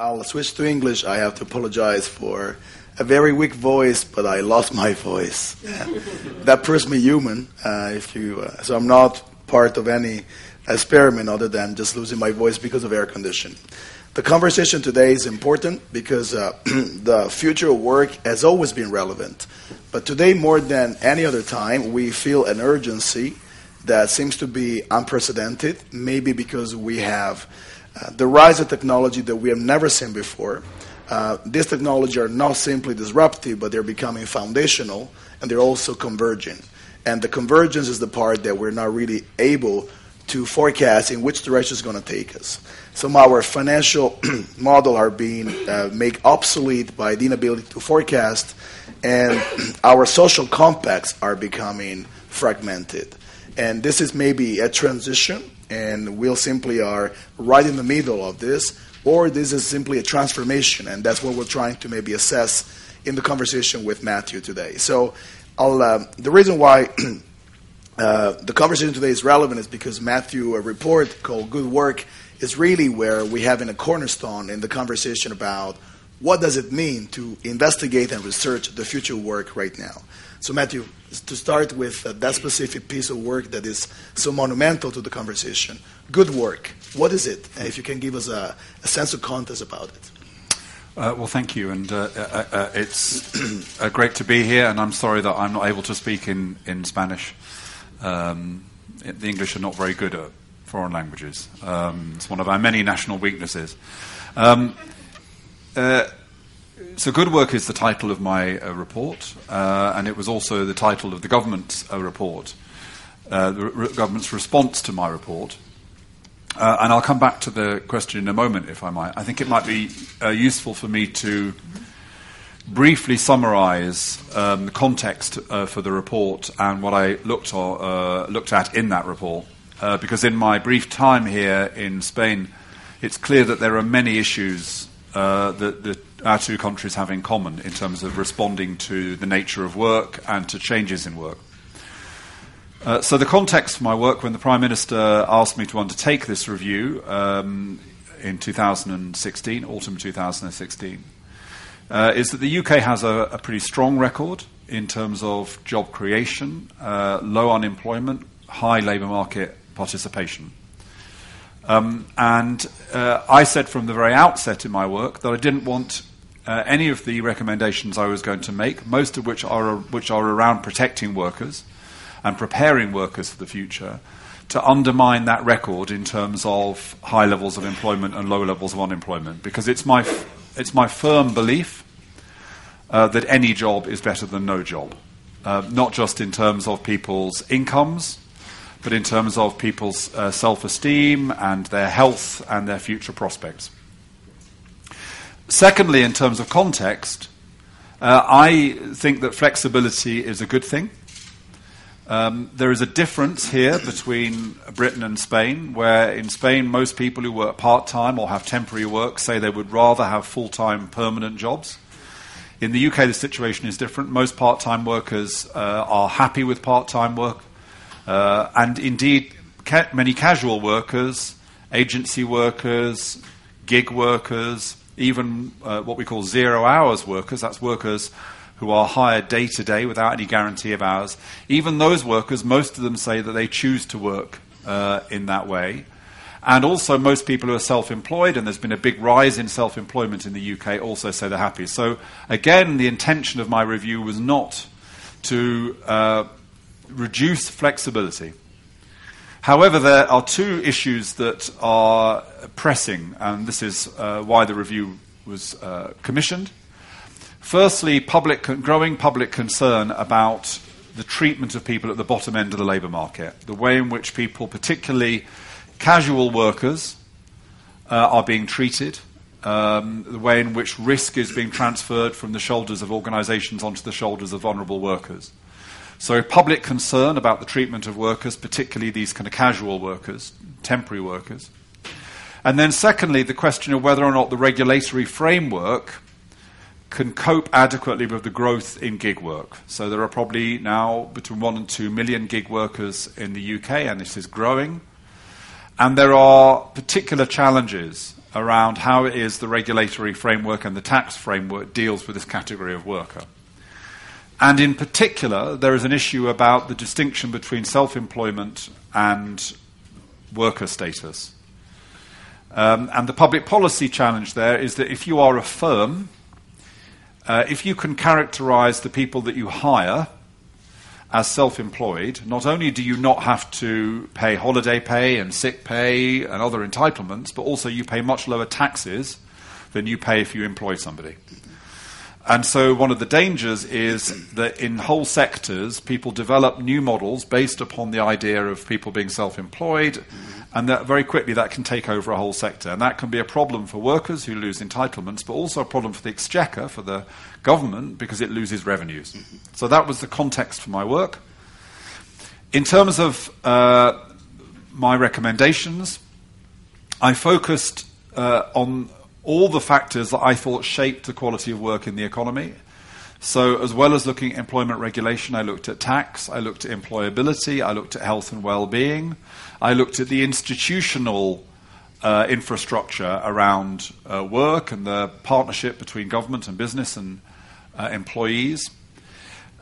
I'll switch to English. I have to apologize for a very weak voice, but I lost my voice. that proves me human. Uh, if you, uh, so I'm not part of any experiment other than just losing my voice because of air conditioning. The conversation today is important because uh, the future of work has always been relevant. But today, more than any other time, we feel an urgency that seems to be unprecedented, maybe because we have uh, the rise of technology that we have never seen before. Uh, these technologies are not simply disruptive, but they're becoming foundational and they're also converging. And the convergence is the part that we're not really able to forecast in which direction it's going to take us. Some of our financial model are being uh, made obsolete by the inability to forecast, and our social compacts are becoming fragmented. And this is maybe a transition, and we simply are right in the middle of this, or this is simply a transformation, and that's what we're trying to maybe assess in the conversation with Matthew today. So, uh, the reason why uh, the conversation today is relevant is because Matthew, a report called Good Work, is really where we have in a cornerstone in the conversation about what does it mean to investigate and research the future work right now. So, Matthew, to start with uh, that specific piece of work that is so monumental to the conversation, good work. What is it? if you can give us a, a sense of context about it. Uh, well, thank you, and uh, uh, uh it's great to be here. And I'm sorry that I'm not able to speak in in Spanish. Um, the English are not very good at foreign languages. Um, it's one of our many national weaknesses. Um, uh, so, Good Work is the title of my uh, report, uh, and it was also the title of the government's uh, report, uh, the re- government's response to my report. Uh, and I'll come back to the question in a moment, if I might. I think it might be useful for me to briefly summarize um, the context for the report and what I looked, uh, looked at in that report. Because in my brief time here in Spain, it's clear that there are many issues uh, that, our two countries have in common in terms of responding to the nature of work and to changes in work. Uh, so, the context for my work when the Prime Minister asked me to undertake this review um, in 2016, autumn 2016, uh, is that the UK has a, a, pretty strong record in terms of job creation, uh, low unemployment, high labour market participation. Um, and uh, I said from the very outset in my work that I didn't want uh, any of the recommendations I was going to make, most of which are, which are around protecting workers and preparing workers for the future, to undermine that record in terms of high levels of employment and low levels of unemployment. Because it's my it's my firm belief uh, that any job is better than no job, uh, not just in terms of people's incomes, but in terms of people's uh, self esteem and their health and their future prospects. Secondly, in terms of context, uh, I think that flexibility is a good thing. Um, there is a difference here between Britain and Spain, where in Spain, most people who work part time or have temporary work say they would rather have full time permanent jobs. In the UK, the situation is different. Most part time workers uh, are happy with part time work, uh, and indeed, ca- many casual workers, agency workers, gig workers, even uh, what we call zero hours workers that's workers who are hired day to day without any guarantee of hours. Even those workers, most of them say that they choose to work uh, in that way. And also, most people who are self employed, and there's been a big rise in self employment in the UK, also say they're happy. So, again, the intention of my review was not to uh, reduce flexibility. However, there are two issues that are pressing, and this is uh, why the review was uh, commissioned. Firstly, public, growing public concern about the treatment of people at the bottom end of the labour market, the way in which people, particularly casual workers, uh, are being treated, um, the way in which risk is being transferred from the shoulders of organisations onto the shoulders of vulnerable workers. So, public concern about the treatment of workers, particularly these kind of casual workers, temporary workers. And then, secondly, the question of whether or not the regulatory framework can cope adequately with the growth in gig work. So there are probably now between 1 and 2 million gig workers in the UK, and this is growing. And there are particular challenges around how it is the regulatory framework and the tax framework deals with this category of worker. And in particular, there is an issue about the distinction between self employment and worker status. Um, and the public policy challenge there is that if you are a firm, uh, if you can characterize the people that you hire as self employed, not only do you not have to pay holiday pay and sick pay and other entitlements, but also you pay much lower taxes than you pay if you employ somebody. And so, one of the dangers is that in whole sectors, people develop new models based upon the idea of people being self employed, and that very quickly that can take over a whole sector. And that can be a problem for workers who lose entitlements, but also a problem for the exchequer, for the government, because it loses revenues. So, that was the context for my work. In terms of uh, my recommendations, I focused uh, on all the factors that I thought shaped the quality of work in the economy. So, as well as looking at employment regulation, I looked at tax, I looked at employability, I looked at health and well being, I looked at the institutional uh, infrastructure around uh, work and the partnership between government and business and uh, employees.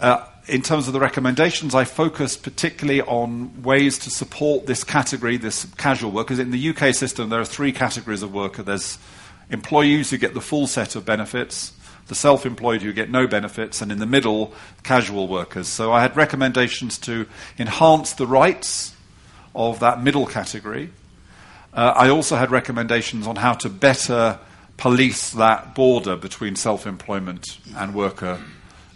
Uh, in terms of the recommendations, I focused particularly on ways to support this category, this casual workers. In the UK system, there are three categories of worker. There's employees who get the full set of benefits, the self employed who get no benefits, and in the middle, casual workers. So I had recommendations to enhance the rights of that middle category. Uh, I also had recommendations on how to better police that border between self employment and worker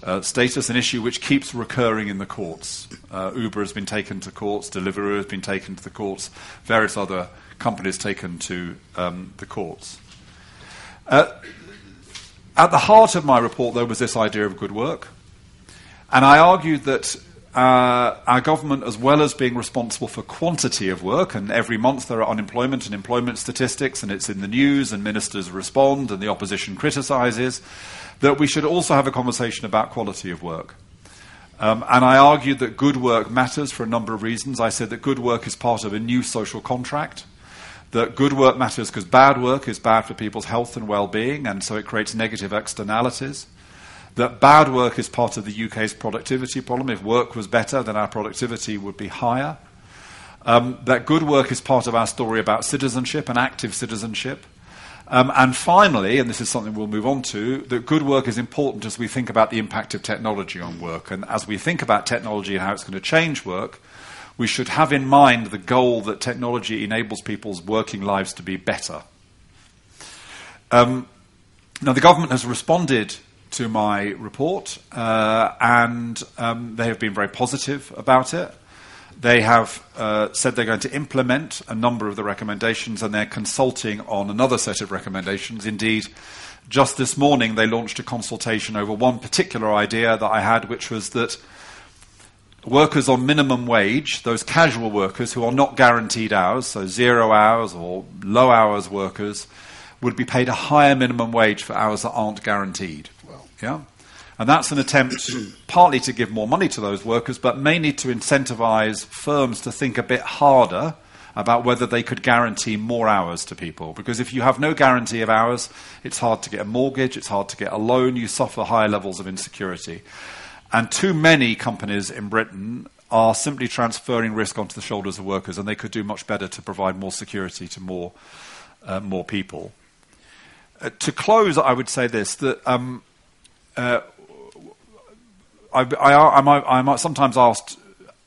uh, status, an issue which keeps recurring in the courts. Uh, Uber has been taken to courts, Deliveroo has been taken to the courts, various other companies taken to um, the courts. Uh, at the heart of my report, though, was this idea of good work. And I argued that uh, our government, as well as being responsible for quantity of work, and every month there are unemployment and employment statistics, and it's in the news, and ministers respond, and the opposition criticises, that we should also have a conversation about quality of work. Um, and I argued that good work matters for a number of reasons. I said that good work is part of a new social contract that good work matters because bad work is bad for people's health and well being, and so it creates negative externalities. That bad work is part of the UK's productivity problem. If work was better, then our productivity would be higher. Um, that good work is part of our story about citizenship and active citizenship. Um, and finally, and this is something we'll move on to, that good work is important as we think about the impact of technology on work. And as we think about technology and how it's going to change work, we should have in mind the goal that technology enables people's working lives to be better. Um, now, the government has responded to my report, uh, and um, they have been very positive about it. They have uh, said they're going to implement a number of the recommendations, and they're consulting on another set of recommendations. Indeed, just this morning they launched a consultation over one particular idea that I had, which was that workers on minimum wage, those casual workers who are not guaranteed hours, so zero hours or low hours workers, would be paid a higher minimum wage for hours that aren't guaranteed. Well, yeah? And that's an attempt partly to give more money to those workers, but mainly to incentivize firms to think a bit harder about whether they could guarantee more hours to people. Because if you have no guarantee of hours, it's hard to get a mortgage, it's hard to get a loan, you suffer higher levels of insecurity. And too many companies in Britain are simply transferring risk onto the shoulders of workers, and they could do much better to provide more security to more, uh, more people. Uh, to close, I would say this that um, uh, I, I, I, might, I might sometimes asked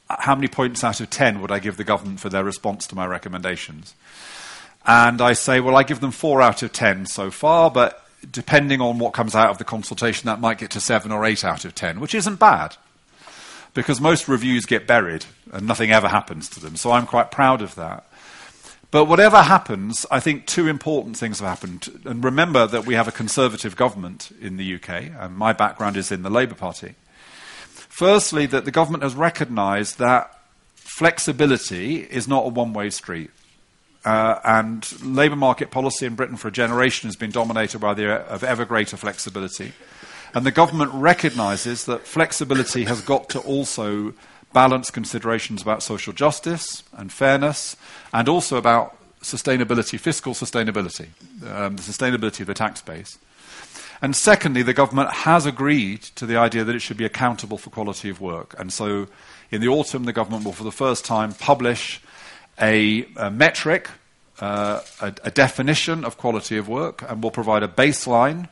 how many points out of 10 would I give the government for their response to my recommendations? And I say, well, I give them four out of 10 so far, but depending on what comes out of the consultation, that might get to seven or eight out of ten, which isn't bad. Because most reviews get buried and nothing ever happens to them. So I'm quite proud of that. But whatever happens, I think two important things have happened. And remember that we have a conservative government in the UK, and my background is in the Labour Party. Firstly, that the government has recognised that flexibility is not a one way street. Uh, and labour market policy in Britain for a generation has been dominated by the idea of ever greater flexibility. And the government recognises that flexibility has got to also balance considerations about social justice and fairness, and also about sustainability, fiscal sustainability, um, the sustainability of the tax base. And secondly, the government has agreed to the idea that it should be accountable for quality of work. And so in the autumn, the government will, for the first time, publish a, a metric, uh, a, a, definition of quality of work, and will provide a baseline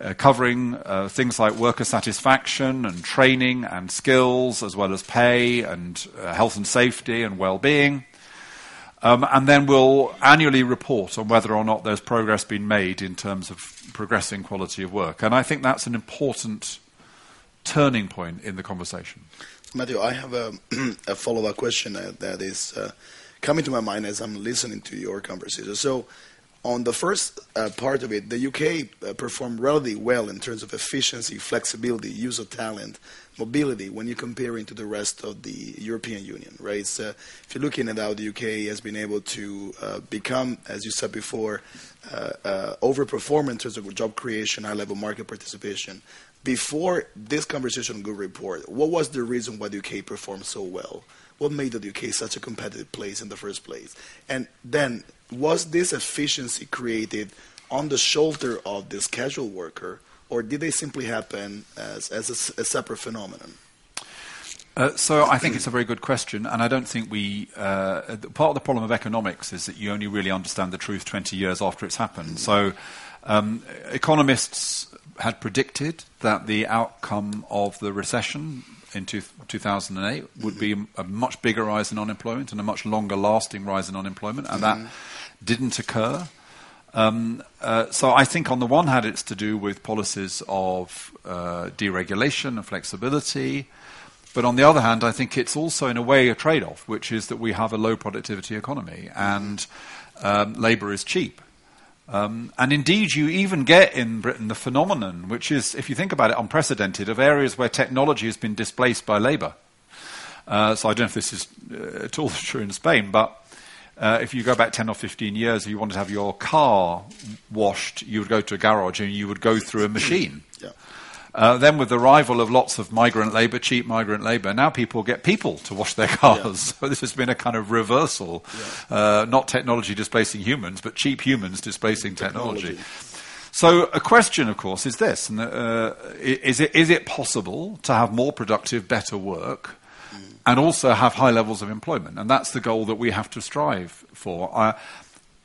uh, covering uh, things like worker satisfaction and training and skills, as well as pay and uh, health and safety and well being. Um, and then we'll annually report on whether or not there's progress been made in terms of progressing quality of work. And I think that's an important turning point in the conversation. Matthew, I have a, a follow up question uh, that is uh, coming to my mind as I'm listening to your conversation. So, on the first uh, part of it, the UK uh, performed relatively well in terms of efficiency, flexibility, use of talent, mobility when you're comparing to the rest of the European Union, right? So if you're looking at how the UK has been able to uh, become, as you said before, uh, uh, overperform in terms of job creation, high-level market participation. Before this conversation good report, what was the reason why the UK performed so well? What made the UK such a competitive place in the first place? And then, was this efficiency created on the shoulder of this casual worker, or did they simply happen as, as a, a separate phenomenon? Uh, so I think it's a very good question, and I don't think we. Uh, part of the problem of economics is that you only really understand the truth 20 years after it's happened. So um, economists had predicted that the outcome of the recession in two, 2008 would be a much bigger rise in unemployment and a much longer lasting rise in unemployment, and that didn't occur. Um, uh, so I think on the one hand, it's to do with policies of uh, deregulation and flexibility. But on the other hand, I think it's also in a way a trade off, which is that we have a low productivity economy and um, labour is cheap. Um, and indeed, you even get in Britain the phenomenon, which is, if you think about it, unprecedented, of areas where technology has been displaced by labour. Uh, so I don't know if this is uh, at all true in Spain, but uh, if you go back 10 or 15 years, you wanted to have your car washed, you would go to a garage and you would go through a machine. Uh, then, with the arrival of lots of migrant labour, cheap migrant labour, now people get people to wash their cars. Yeah. So this has been a kind of reversal, yeah. uh, not technology displacing humans, but cheap humans displacing technology. technology. So a question, of course, is this: uh, is, it, is it possible to have more productive, better work? and also have high levels of employment. And that's the goal that we have to strive for. I,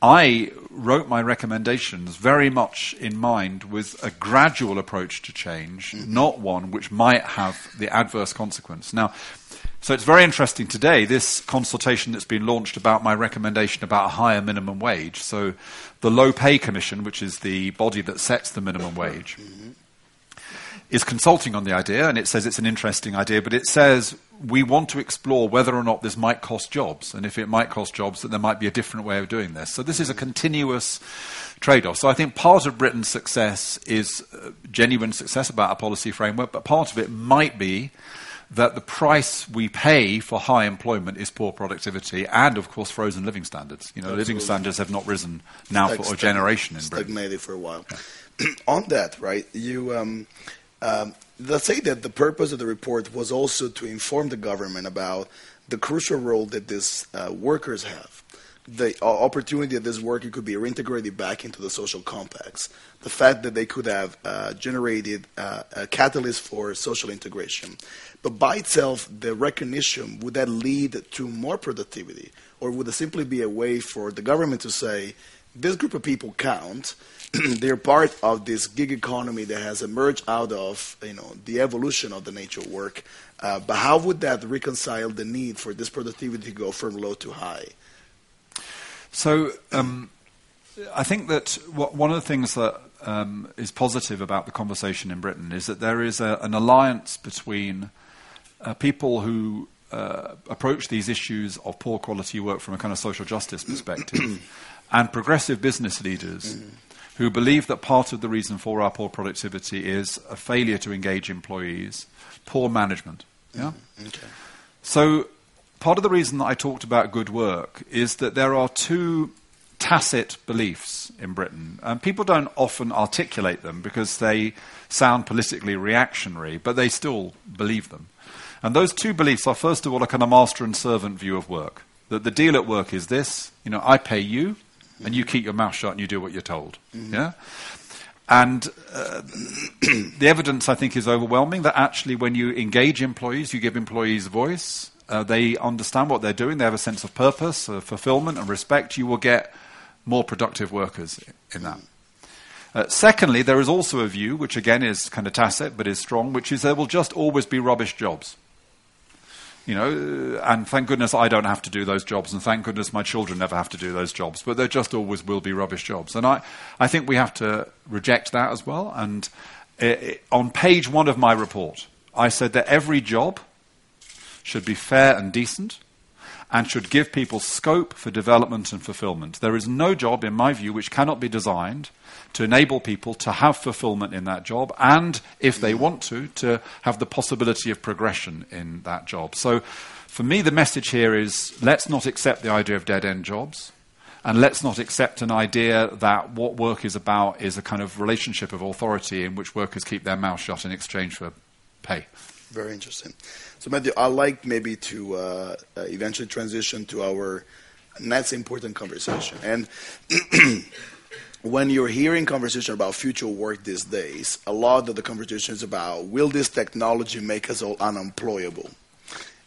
I wrote my recommendations very much in mind with a gradual approach to change, not one which might have the adverse consequence. Now, so it's very interesting today, this consultation that's been launched about my recommendation about a higher minimum wage. So the Low Pay Commission, which is the body that sets the minimum wage. Is consulting on the idea, and it says it's an interesting idea, but it says we want to explore whether or not this might cost jobs, and if it might cost jobs, that there might be a different way of doing this. So this is a continuous trade-off. So I think part of Britain's success is uh, genuine success about a policy framework, but part of it might be that the price we pay for high employment is poor productivity and, of course, frozen living standards. You know, Absolutely. living standards have not risen now for a generation in Britain. Stagnated for a while. Yeah. On that, right, you... Um, um, let's say that the purpose of the report was also to inform the government about the crucial role that these uh, workers have, the opportunity that this worker could be reintegrated back into the social compacts, the fact that they could have uh, generated uh, a catalyst for social integration. But by itself, the recognition would that lead to more productivity, or would it simply be a way for the government to say, this group of people count, they're part of this gig economy that has emerged out of you know the evolution of the nature of work. Uh, but how would that reconcile the need for this productivity to go from low to high? So um, I think that one of the things that um, is positive about the conversation in Britain is that there is a, an alliance between uh, people who uh, approach these issues of poor quality work from a kind of social justice perspective and progressive business leaders. Mm-hmm who believe that part of the reason for our poor productivity is a failure to engage employees, poor management. Yeah? Mm, okay. So, part of the reason that I talked about good work is that there are two tacit beliefs in Britain. And people don't often articulate them because they sound politically reactionary, but they still believe them. And those two beliefs are, first of all, a kind of master and servant view of work. That the deal at work is this you know, I pay you, and you keep your mouth shut and you do what you're told. Yeah? And uh, the evidence, I think, is overwhelming that actually, when you engage employees, you give employees a voice, uh, they understand what they're doing, they have a sense of purpose, uh, fulfillment, and respect, you will get more productive workers in that. Uh, secondly, there is also a view, which again is kind of tacit but is strong, which is there will just always be rubbish jobs. You know, uh, and thank goodness I don't have to do those jobs, and thank goodness my children never have to do those jobs. But there just always will be rubbish jobs, and I, I think we have to reject that as well. And it, it, on page one of my report, I said that every job should be fair and decent, and should give people scope for development and fulfillment. There is no job, in my view, which cannot be designed to enable people to have fulfillment in that job and, if they want to, to have the possibility of progression in that job. So, for me, the message here is let's not accept the idea of dead end jobs. And let's not accept an idea that what work is about is a kind of relationship of authority in which workers keep their mouth shut in exchange for pay. Very interesting. So, Matthew, I'd like maybe to uh, uh, eventually transition to our next important conversation. And when you're hearing conversation about future work these days, a lot of the conversation is about will this technology make us all unemployable?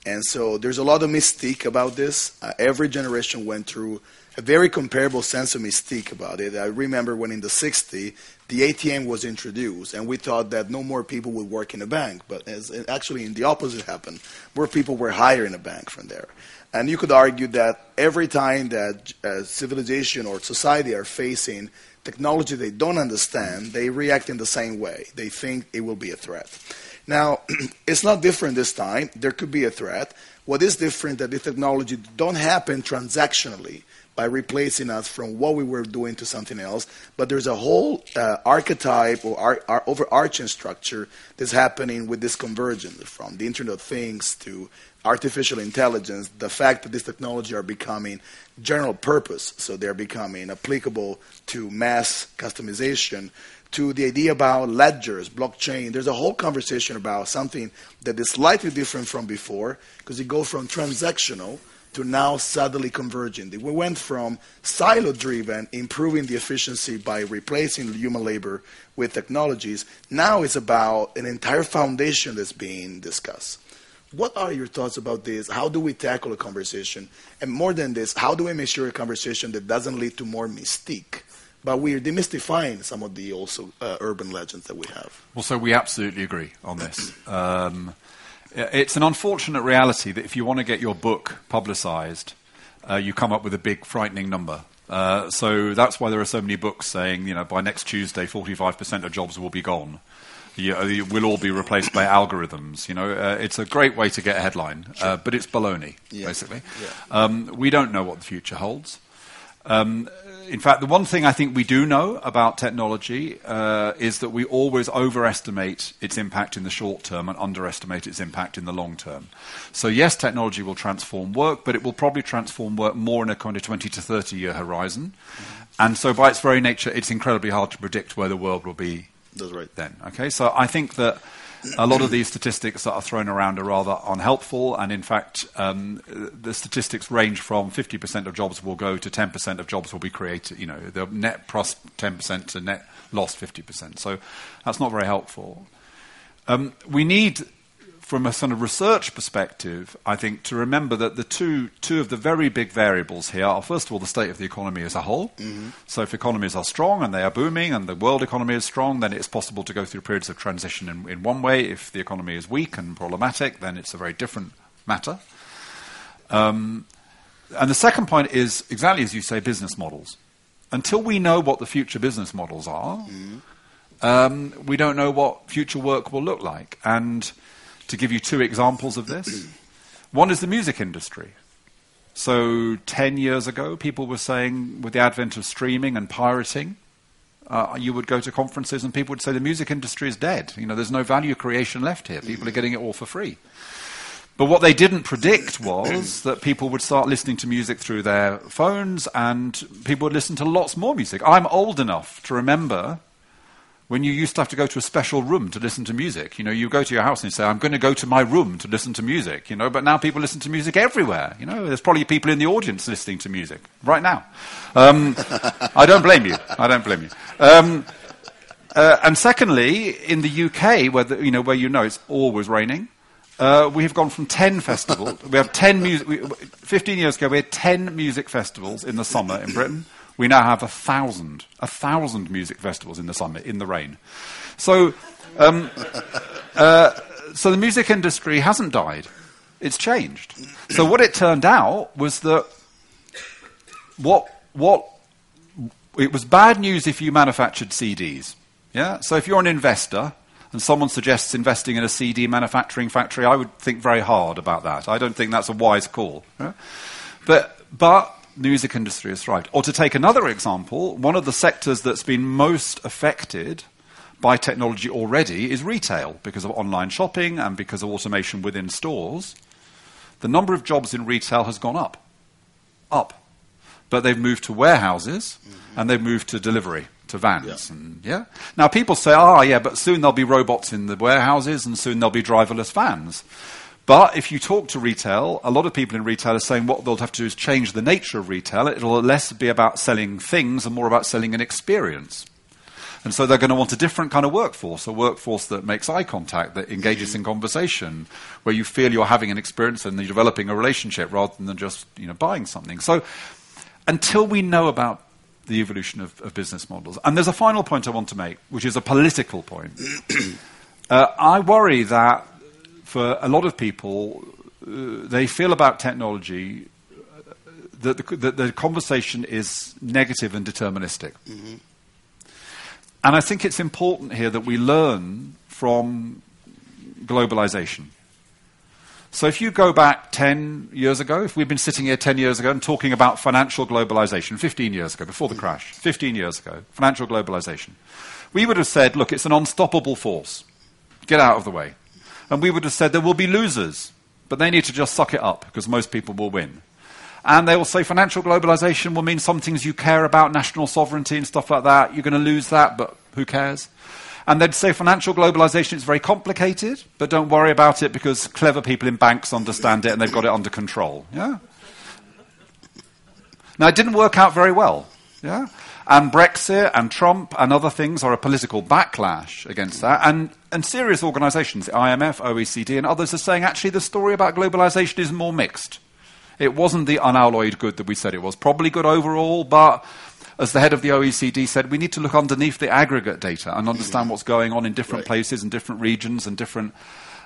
And so there's a lot of mystique about this. Uh, every generation went through a very comparable sense of mystique about it. I remember when in the 60s, the ATM was introduced, and we thought that no more people would work in a bank. But actually, in the opposite happened, more people were hired in a bank from there. And you could argue that every time that uh, civilization or society are facing technology they don't understand, they react in the same way. They think it will be a threat. Now, it's not different this time. There could be a threat. What is different that the technology don't happen transactionally by replacing us from what we were doing to something else, but there's a whole uh, archetype or ar- ar- overarching structure that's happening with this convergence from the Internet of Things to artificial intelligence, the fact that this technology are becoming general purpose, so they're becoming applicable to mass customization, to the idea about ledgers, blockchain. There's a whole conversation about something that is slightly different from before, because you go from transactional to now suddenly converging. We went from silo driven, improving the efficiency by replacing human labor with technologies. Now it's about an entire foundation that's being discussed. What are your thoughts about this? How do we tackle a conversation? And more than this, how do we make sure a conversation that doesn't lead to more mystique? But we're demystifying some of the also uh, urban legends that we have. Well, so we absolutely agree on this. Um, it's an unfortunate reality that if you want to get your book publicized, uh, you come up with a big, frightening number. Uh, so that's why there are so many books saying, you know, by next Tuesday, 45% of jobs will be gone. You, uh, will all be replaced by algorithms. You know, uh, it's a great way to get a headline, uh, sure. but it's baloney, yeah. basically. Yeah. Um, we don't know what the future holds. Um, in fact, the one thing I think we do know about technology uh, is that we always overestimate its impact in the short term and underestimate its impact in the long term. So, yes, technology will transform work, but it will probably transform work more in a kind of 20 to 30 year horizon. Mm-hmm. And so, by its very nature, it's incredibly hard to predict where the world will be That's right. then. Okay, so I think that a lot of these statistics that are thrown around are rather unhelpful, and in fact, um, the statistics range from 50% of jobs will go to 10% of jobs will be created. You know, the net plus 10% to net loss 50%. So that's not very helpful. Um, we need from a sort of research perspective, I think to remember that the two two of the very big variables here are first of all the state of the economy as a whole. Mm-hmm. So if economies are strong and they are booming and the world economy is strong, then it's possible to go through periods of transition in, in one way. If the economy is weak and problematic, then it's a very different matter. Um, and the second point is exactly as you say, business models. Until we know what the future business models are, mm-hmm. um, we don't know what future work will look like. And to give you two examples of this. One is the music industry. So, 10 years ago, people were saying, with the advent of streaming and pirating, uh, you would go to conferences and people would say the music industry is dead. You know, there's no value creation left here. People are getting it all for free. But what they didn't predict was that people would start listening to music through their phones and people would listen to lots more music. I'm old enough to remember when you used to have to go to a special room to listen to music. You know, you go to your house and you say, I'm going to go to my room to listen to music, you know, but now people listen to music everywhere. You know, there's probably people in the audience listening to music right now. Um, I don't blame you. I don't blame you. Um, uh, and secondly, in the UK, where the, you know where you know it's always raining, uh, we have gone from ten festivals. we have ten music. We, Fifteen years ago, we had ten music festivals in the summer in Britain. We now have a thousand, a thousand music festivals in the summer in the rain. So, um, uh, so the music industry hasn't died; it's changed. So what it turned out was that what what it was bad news if you manufactured CDs. Yeah. So if you're an investor and someone suggests investing in a CD manufacturing factory, I would think very hard about that. I don't think that's a wise call. Yeah? But but music industry has thrived. Or to take another example, one of the sectors that's been most affected by technology already is retail because of online shopping and because of automation within stores. The number of jobs in retail has gone up. Up. But they've moved to warehouses mm-hmm. and they've moved to delivery, to vans. Yeah. And, yeah. Now people say, oh, yeah, but soon there'll be robots in the warehouses and soon there'll be driverless vans. But if you talk to retail, a lot of people in retail are saying what they'll have to do is change the nature of retail. It'll less be about selling things and more about selling an experience. And so they're going to want a different kind of workforce, a workforce that makes eye contact, that engages in conversation, where you feel you're having an experience and you're developing a relationship rather than just you know, buying something. So until we know about the evolution of, of business models, and there's a final point I want to make, which is a political point. uh, I worry that for a lot of people, uh, they feel about technology uh, that the, that the, conversation is negative and deterministic. Mm-hmm. And I think it's important here that we learn from globalization. So if you go back 10 years ago, if we'd been sitting here 10 years ago and talking about financial globalization, 15 years ago, before the crash, 15 years ago, financial globalization, we would have said, look, it's an unstoppable force. Get out of the way. And we would have said there will be losers, but they need to just suck it up because most people will win. And they will say financial globalization will mean some things you care about, national sovereignty and stuff like that. You're going to lose that, but who cares? And they'd say financial globalization is very complicated, but don't worry about it because clever people in banks understand it and they've got it under control. Yeah? Now, it didn't work out very well. Yeah? And Brexit and Trump and other things are a political backlash against that. And, and serious organizations, the IMF, OECD, and others are saying actually the story about globalization is more mixed. It wasn't the unalloyed good that we said it was. Probably good overall, but as the head of the OECD said, we need to look underneath the aggregate data and understand what's going on in different right. places and different regions and different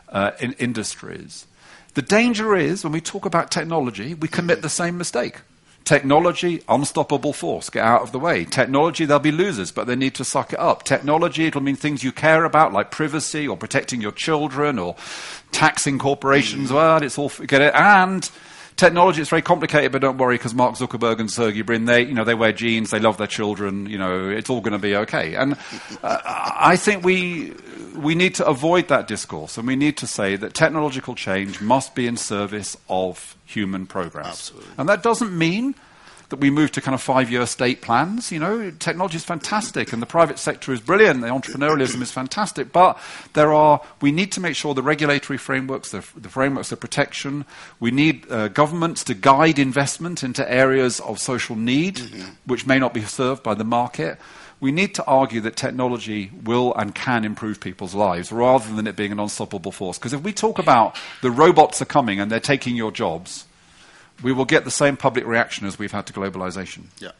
uh, in industries. The danger is when we talk about technology, we commit the same mistake. Technology, unstoppable force, get out of the way. Technology, they'll be losers, but they need to suck it up. Technology, it'll mean things you care about, like privacy or protecting your children or taxing corporations. Well, it's all, get it. And technology, it's very complicated, but don't worry because Mark Zuckerberg and Sergey Brin, they, you know, they wear jeans, they love their children, you know, it's all going to be okay. And uh, I think we, we need to avoid that discourse and we need to say that technological change must be in service of human progress. Absolutely. And that doesn't mean that we move to kind of five year state plans. You know, technology is fantastic and the private sector is brilliant, the entrepreneurialism is fantastic, but there are, we need to make sure the regulatory frameworks, the, the frameworks of protection, we need uh, governments to guide investment into areas of social need, mm-hmm. which may not be served by the market. We need to argue that technology will and can improve people's lives rather than it being an unstoppable force. Because if we talk about the robots are coming and they're taking your jobs, we will get the same public reaction as we've had to globalization. Yeah.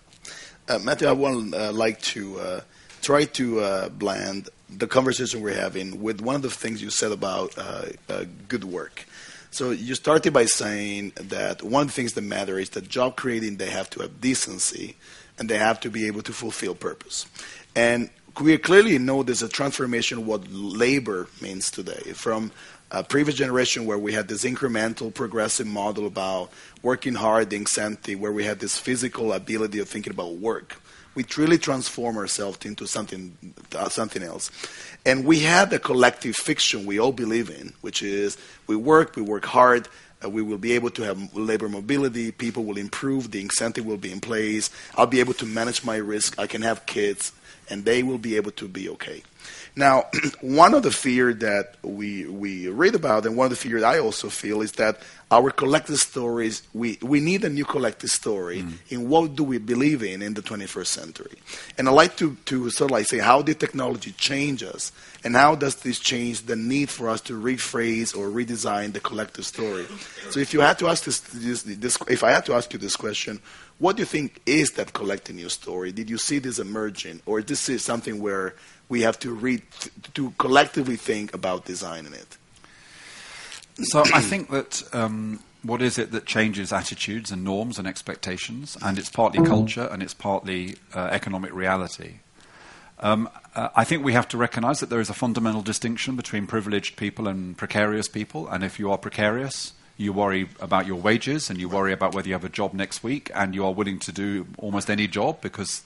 Uh, Matthew, I would uh, like to uh, try to uh, blend the conversation we're having with one of the things you said about uh, uh, good work. So you started by saying that one of the things that matter is that job creating they have to have decency and they have to be able to fulfill purpose. And we clearly know there's a transformation of what labor means today from a previous generation where we had this incremental progressive model about working hard, the incentive, where we had this physical ability of thinking about work. We truly transform ourselves into something, uh, something else. And we had a collective fiction we all believe in, which is we work, we work hard, uh, we will be able to have labor mobility, people will improve, the incentive will be in place, I'll be able to manage my risk, I can have kids, and they will be able to be okay. Now, one of the fear that we we read about, and one of the fears I also feel, is that our collective stories, we, we need a new collective story mm. in what do we believe in in the 21st century. And I like to, to sort of like say, how did technology change us? And how does this change the need for us to rephrase or redesign the collective story? So if you had to ask this, this, this if I had to ask you this question, what do you think is that collective new story? Did you see this emerging? Or is this is something where we have to read, to collectively think about designing it? So I think that um, what is it that changes attitudes and norms and expectations? And it's partly mm-hmm. culture and it's partly uh, economic reality. Um, uh, I think we have to recognize that there is a fundamental distinction between privileged people and precarious people. And if you are precarious, you worry about your wages and you worry about whether you have a job next week, and you are willing to do almost any job because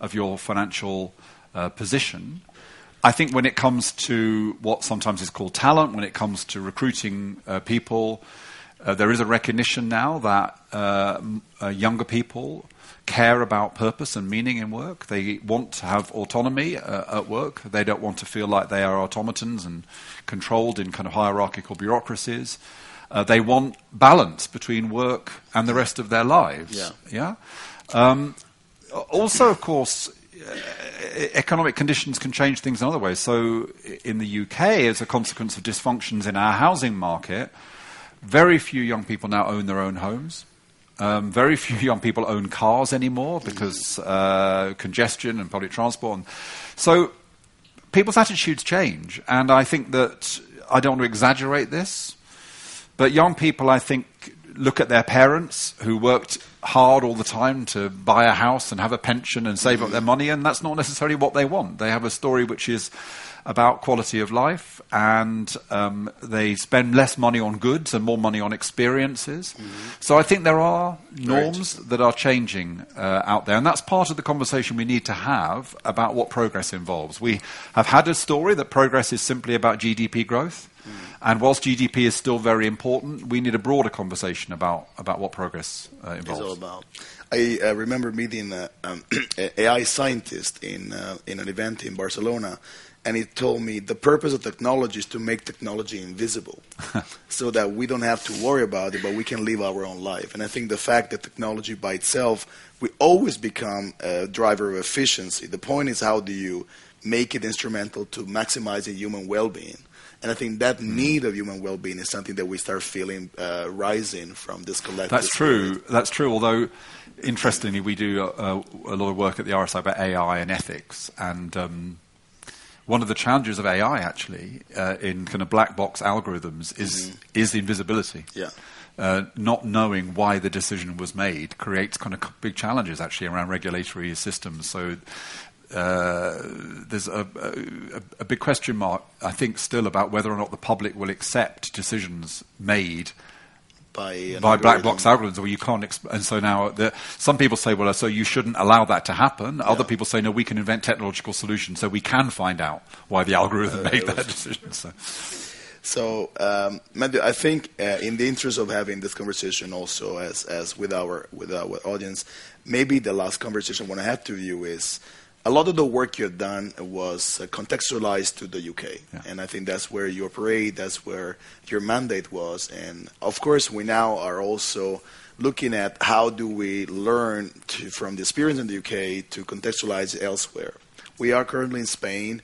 of your financial uh, position. I think when it comes to what sometimes is called talent, when it comes to recruiting uh, people, uh, there is a recognition now that uh, uh, younger people care about purpose and meaning in work. They want to have autonomy uh, at work. They don't want to feel like they are automatons and controlled in kind of hierarchical bureaucracies. Uh, they want balance between work and the rest of their lives. Yeah. yeah? Um, also, of course, economic conditions can change things in other ways. So, in the UK, as a consequence of dysfunctions in our housing market, very few young people now own their own homes. Um, very few young people own cars anymore because uh, congestion and public transport. And so, people's attitudes change, and I think that I don't want to exaggerate this, but young people, I think, look at their parents who worked hard all the time to buy a house and have a pension and save up their money, and that's not necessarily what they want. They have a story which is about quality of life, and um, they spend less money on goods and more money on experiences. Mm-hmm. So I think there are norms right. that are changing uh, out there, and that's part of the conversation we need to have about what progress involves. We have had a story that progress is simply about GDP growth. Mm. And whilst GDP is still very important, we need a broader conversation about, about what progress uh, involves. It's all about. I uh, remember meeting uh, um, an AI scientist in, uh, in an event in Barcelona, and he told me the purpose of technology is to make technology invisible so that we don't have to worry about it, but we can live our own life. And I think the fact that technology by itself, we always become a driver of efficiency. The point is, how do you make it instrumental to maximizing human well being? And I think that mm. need of human well-being is something that we start feeling uh, rising from this collective. That's true. Spirit. That's true. Although, interestingly, we do a, a, lot of work at the RSA about AI and ethics, and um, one of the challenges of AI actually uh, in kind of black box algorithms is mm-hmm. is the invisibility. Yeah. Uh, not knowing why the decision was made creates kind of big challenges actually around regulatory systems. So uh, there's a, a, a, big question mark, I think, still about whether or not the public will accept decisions made by, by black box algorithms, or you can't. Exp- and so now, the, some people say, "Well, so you shouldn't allow that to happen." Yeah. Other people say, "No, we can invent technological solutions, so we can find out why the algorithm uh, made that decision." So. So, um, I think uh, in the interest of having this conversation also as, as with our with our audience, maybe the last conversation I want to have to you is a lot of the work you've done was uh, contextualized to the UK, yeah. and I think that's where you operate. That's where your mandate was, and of course, we now are also looking at how do we learn to, from the experience in the UK to contextualize elsewhere. We are currently in Spain.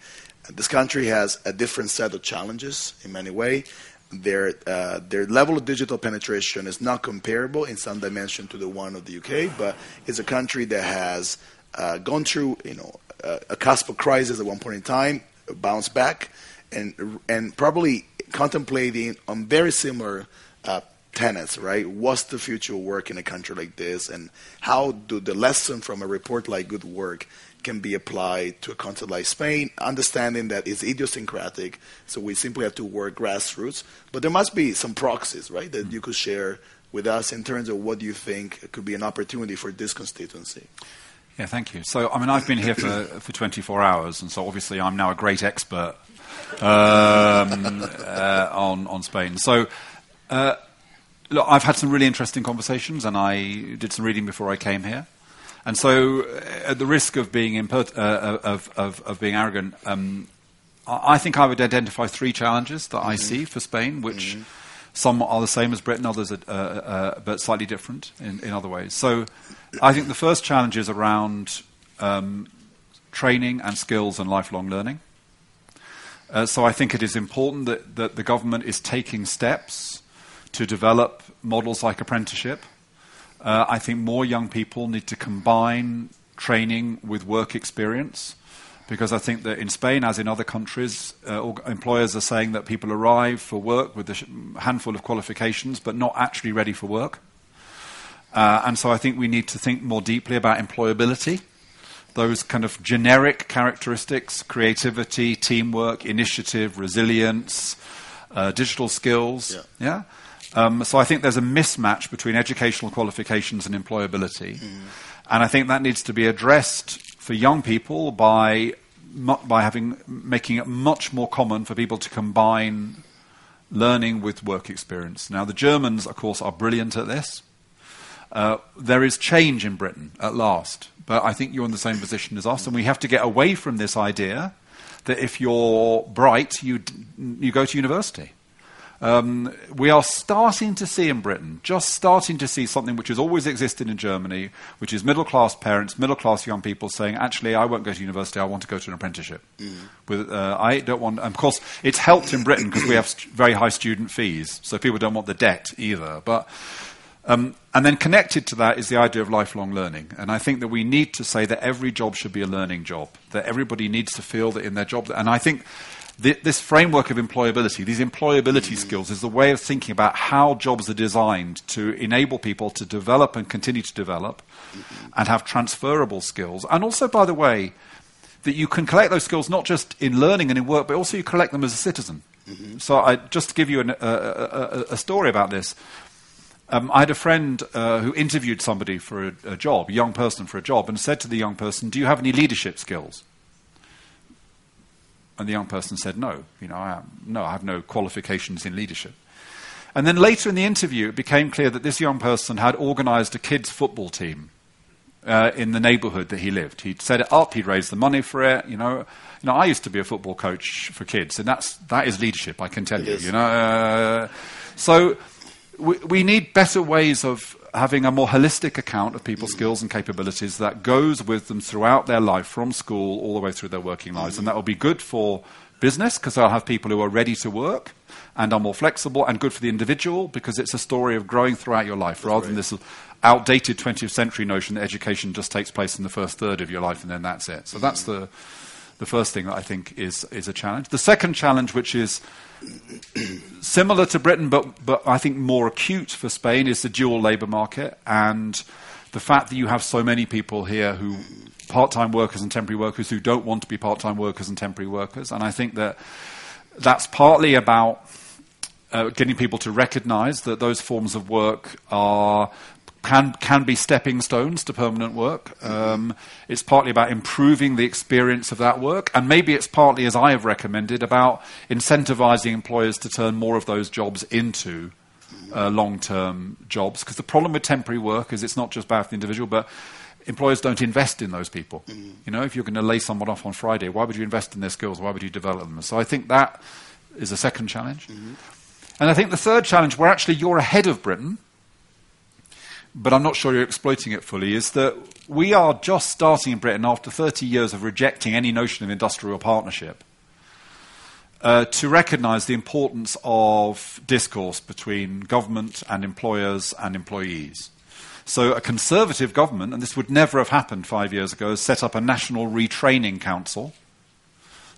This country has a different set of challenges in many ways. Their uh, their level of digital penetration is not comparable in some dimension to the one of the UK, but it's a country that has uh, gone through, you know, a, a cusp of crisis at one point in time, bounced back, and and probably contemplating on very similar uh, tenets, right? What's the future work in a country like this, and how do the lesson from a report like Good Work can be applied to a country like Spain, understanding that it's idiosyncratic, so we simply have to work grassroots. But there must be some proxies, right, that you could share with us in terms of what you think could be an opportunity for this constituency. Yeah, thank you. So, I mean, I've been here for, for 24 hours, and so obviously I'm now a great expert um, uh, on, on Spain. So, uh, look, I've had some really interesting conversations, and I did some reading before I came here. And so, uh, at the risk of being imper- uh, of, of, of, being arrogant, um, I think I would identify three challenges that mm-hmm. I see for Spain, which mm-hmm. Some are the same as Britain, others are, uh, uh, but slightly different in, in other ways. So, I think the first challenge is around um, training and skills and lifelong learning. Uh, so, I think it is important that, that the government is taking steps to develop models like apprenticeship uh, I think more young people need to combine training with work experience because I think that in Spain, as in other countries, uh, employers are saying that people arrive for work with a handful of qualifications but not actually ready for work. Uh, and so I think we need to think more deeply about employability, those kind of generic characteristics creativity, teamwork, initiative, resilience, uh, digital skills. Yeah. yeah? Um, so I think there's a mismatch between educational qualifications and employability. Mm. And I think that needs to be addressed for young people by, by having, making it much more common for people to combine learning with work experience. Now, the Germans, of course, are brilliant at this. Uh, there is change in Britain at last, but I think you're in the same position as us, and we have to get away from this idea that if you're bright, you, you go to university. Um, we are starting to see in Britain, just starting to see something which has always existed in Germany, which is middle class parents, middle class young people saying, actually, I won't go to university, I want to go to an apprenticeship. Mm. With, uh, I don't want, of course, it's helped in Britain because we have st- very high student fees, so people don't want the debt either. But um, and then connected to that is the idea of lifelong learning. And I think that we need to say that every job should be a learning job, that everybody needs to feel that in their job. And I think this framework of employability, these employability skills, is the way of thinking about how jobs are designed to enable people to develop and continue to develop and have transferable skills. And also, by the way, that you can collect those skills not just in learning and in work, but also you collect them as a citizen. Mm-hmm. So, I, just to give you an, a, a, a, story about this, um, I had a friend uh, who interviewed somebody for a, a job, a young person for a job, and said to the young person, Do you have any leadership skills? And the young person said, no, you know, I, no, I have no qualifications in leadership. And then later in the interview, it became clear that this young person had organized a kids' football team uh, in the neighborhood that he lived. He'd set it up, he'd raised the money for it, you know. You know, I used to be a football coach for kids, and that's, that is leadership, I can tell you, you know. Uh, so we, we need better ways of having a more holistic account of people's skills and capabilities that goes with them throughout their life, from school all the way through their working lives. And that will be good for business because they'll have people who are ready to work and are more flexible, and good for the individual because it's a story of growing throughout your life That's rather than this outdated 20th century notion that education just takes place in the first third of your life and then that's it. So that's mm. the, the first thing that I think is, is a challenge. The second challenge, which is similar to Britain, but, but I think more acute for Spain, is the dual labour market and the fact that you have so many people here who part-time workers and temporary workers who don't want to be part-time workers and temporary workers, and I think that that's partly about uh, getting people to recognise that those forms of work are can, can be stepping stones to permanent work. Um, it's partly about improving the experience of that work, and maybe it's partly, as I have recommended, about incentivizing employers to turn more of those jobs into uh, long term jobs. Because the problem with temporary work is it's not just bad for the individual, but employers don't invest in those people. Mm-hmm. You know, if you're going to lay someone off on Friday, why would you invest in their skills? Why would you develop them? So I think that is a second challenge. Mm-hmm. And I think the third challenge, where actually you're ahead of Britain, but I'm not sure you're exploiting it fully, is that we are just starting in Britain after 30 years of rejecting any notion of industrial partnership. Uh, to recognize the importance of discourse between government and employers and employees. So, a conservative government, and this would never have happened five years ago, has set up a national retraining council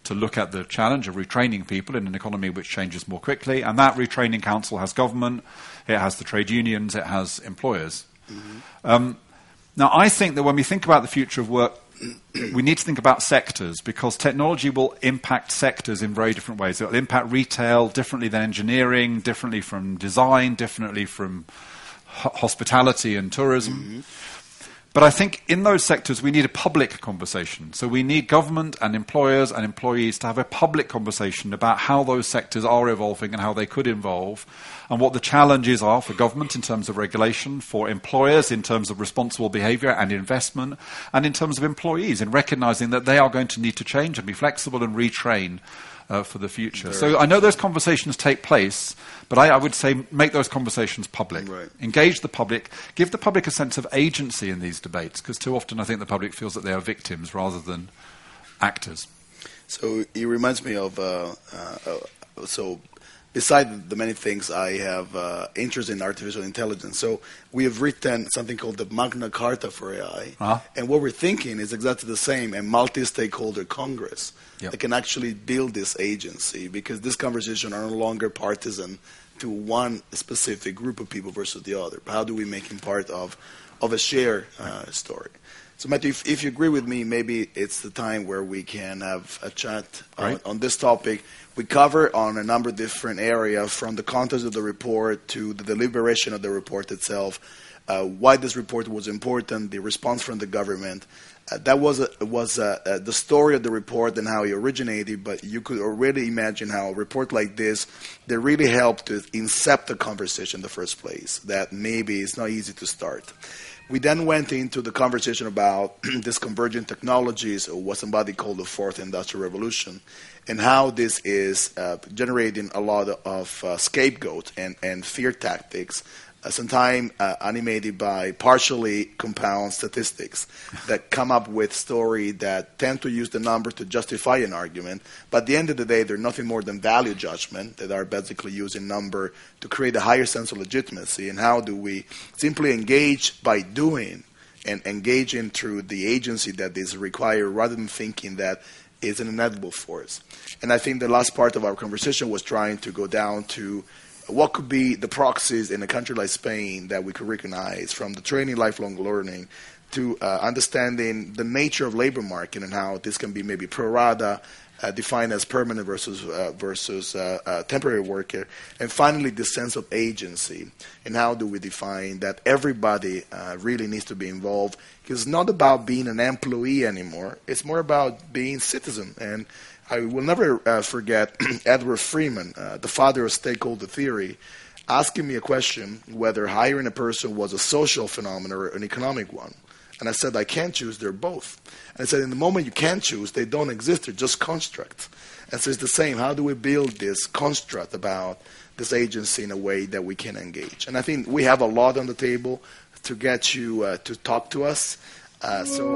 to look at the challenge of retraining people in an economy which changes more quickly. And that retraining council has government, it has the trade unions, it has employers. Mm-hmm. Um, now, I think that when we think about the future of work, we need to think about sectors because technology will impact sectors in very different ways. It will impact retail differently than engineering, differently from design, differently from ho- hospitality and tourism. Mm-hmm. But I think in those sectors we need a public conversation. So we need government and employers and employees to have a public conversation about how those sectors are evolving and how they could evolve and what the challenges are for government in terms of regulation, for employers in terms of responsible behavior and investment, and in terms of employees in recognizing that they are going to need to change and be flexible and retrain uh, for the future. So I know those conversations take place, but I, I would say make those conversations public. Right. Engage the public, give the public a sense of agency in these debates, because too often I think the public feels that they are victims rather than actors. So it reminds me of uh, uh, so beside the many things, I have uh, interest in artificial intelligence. So we have written something called the Magna Carta for AI, uh-huh. and what we're thinking is exactly the same: a multi-stakeholder Congress yep. that can actually build this agency, because this conversation are no longer partisan to one specific group of people versus the other. How do we make him part of of a shared uh, story? So, Matthew, if, if, you agree with me, maybe it's the time where we can have a chat right. on, on, this topic. We cover on a number of different areas, from the content of the report to the deliberation of the report itself, uh, why this report was important, the response from the government. Uh, that was a, was a, uh, the story of the report and how it originated, but you could already imagine how a report like this that really helped to incept the conversation in the first place. That maybe it's not easy to start. We then went into the conversation about this convergent technologies, or what somebody called the fourth industrial revolution, and how this is uh, generating a lot of uh, scapegoat and, and fear tactics sometimes uh, animated by partially compound statistics that come up with story that tend to use the number to justify an argument. But at the end of the day, they're nothing more than value judgment that are basically using number to create a higher sense of legitimacy. And how do we simply engage by doing and engaging through the agency that is required rather than thinking that is an inevitable force. And I think the last part of our conversation was trying to go down to what could be the proxies in a country like Spain that we could recognize from the training lifelong learning to uh, understanding the nature of labor market and how this can be maybe pro rata, uh, defined as permanent versus uh, versus uh, uh, temporary worker, and finally the sense of agency and how do we define that everybody uh, really needs to be involved. Because it's not about being an employee anymore; it's more about being citizen. And I will never uh, forget Edward Freeman, uh, the father of stakeholder theory, asking me a question whether hiring a person was a social phenomenon or an economic one. And I said, I can't choose, they're both. And I said, in the moment you can't choose, they don't exist, they're just constructs. And so it's the same. How do we build this construct about this agency in a way that we can engage? And I think we have a lot on the table to get you uh, to talk to us. Uh, so.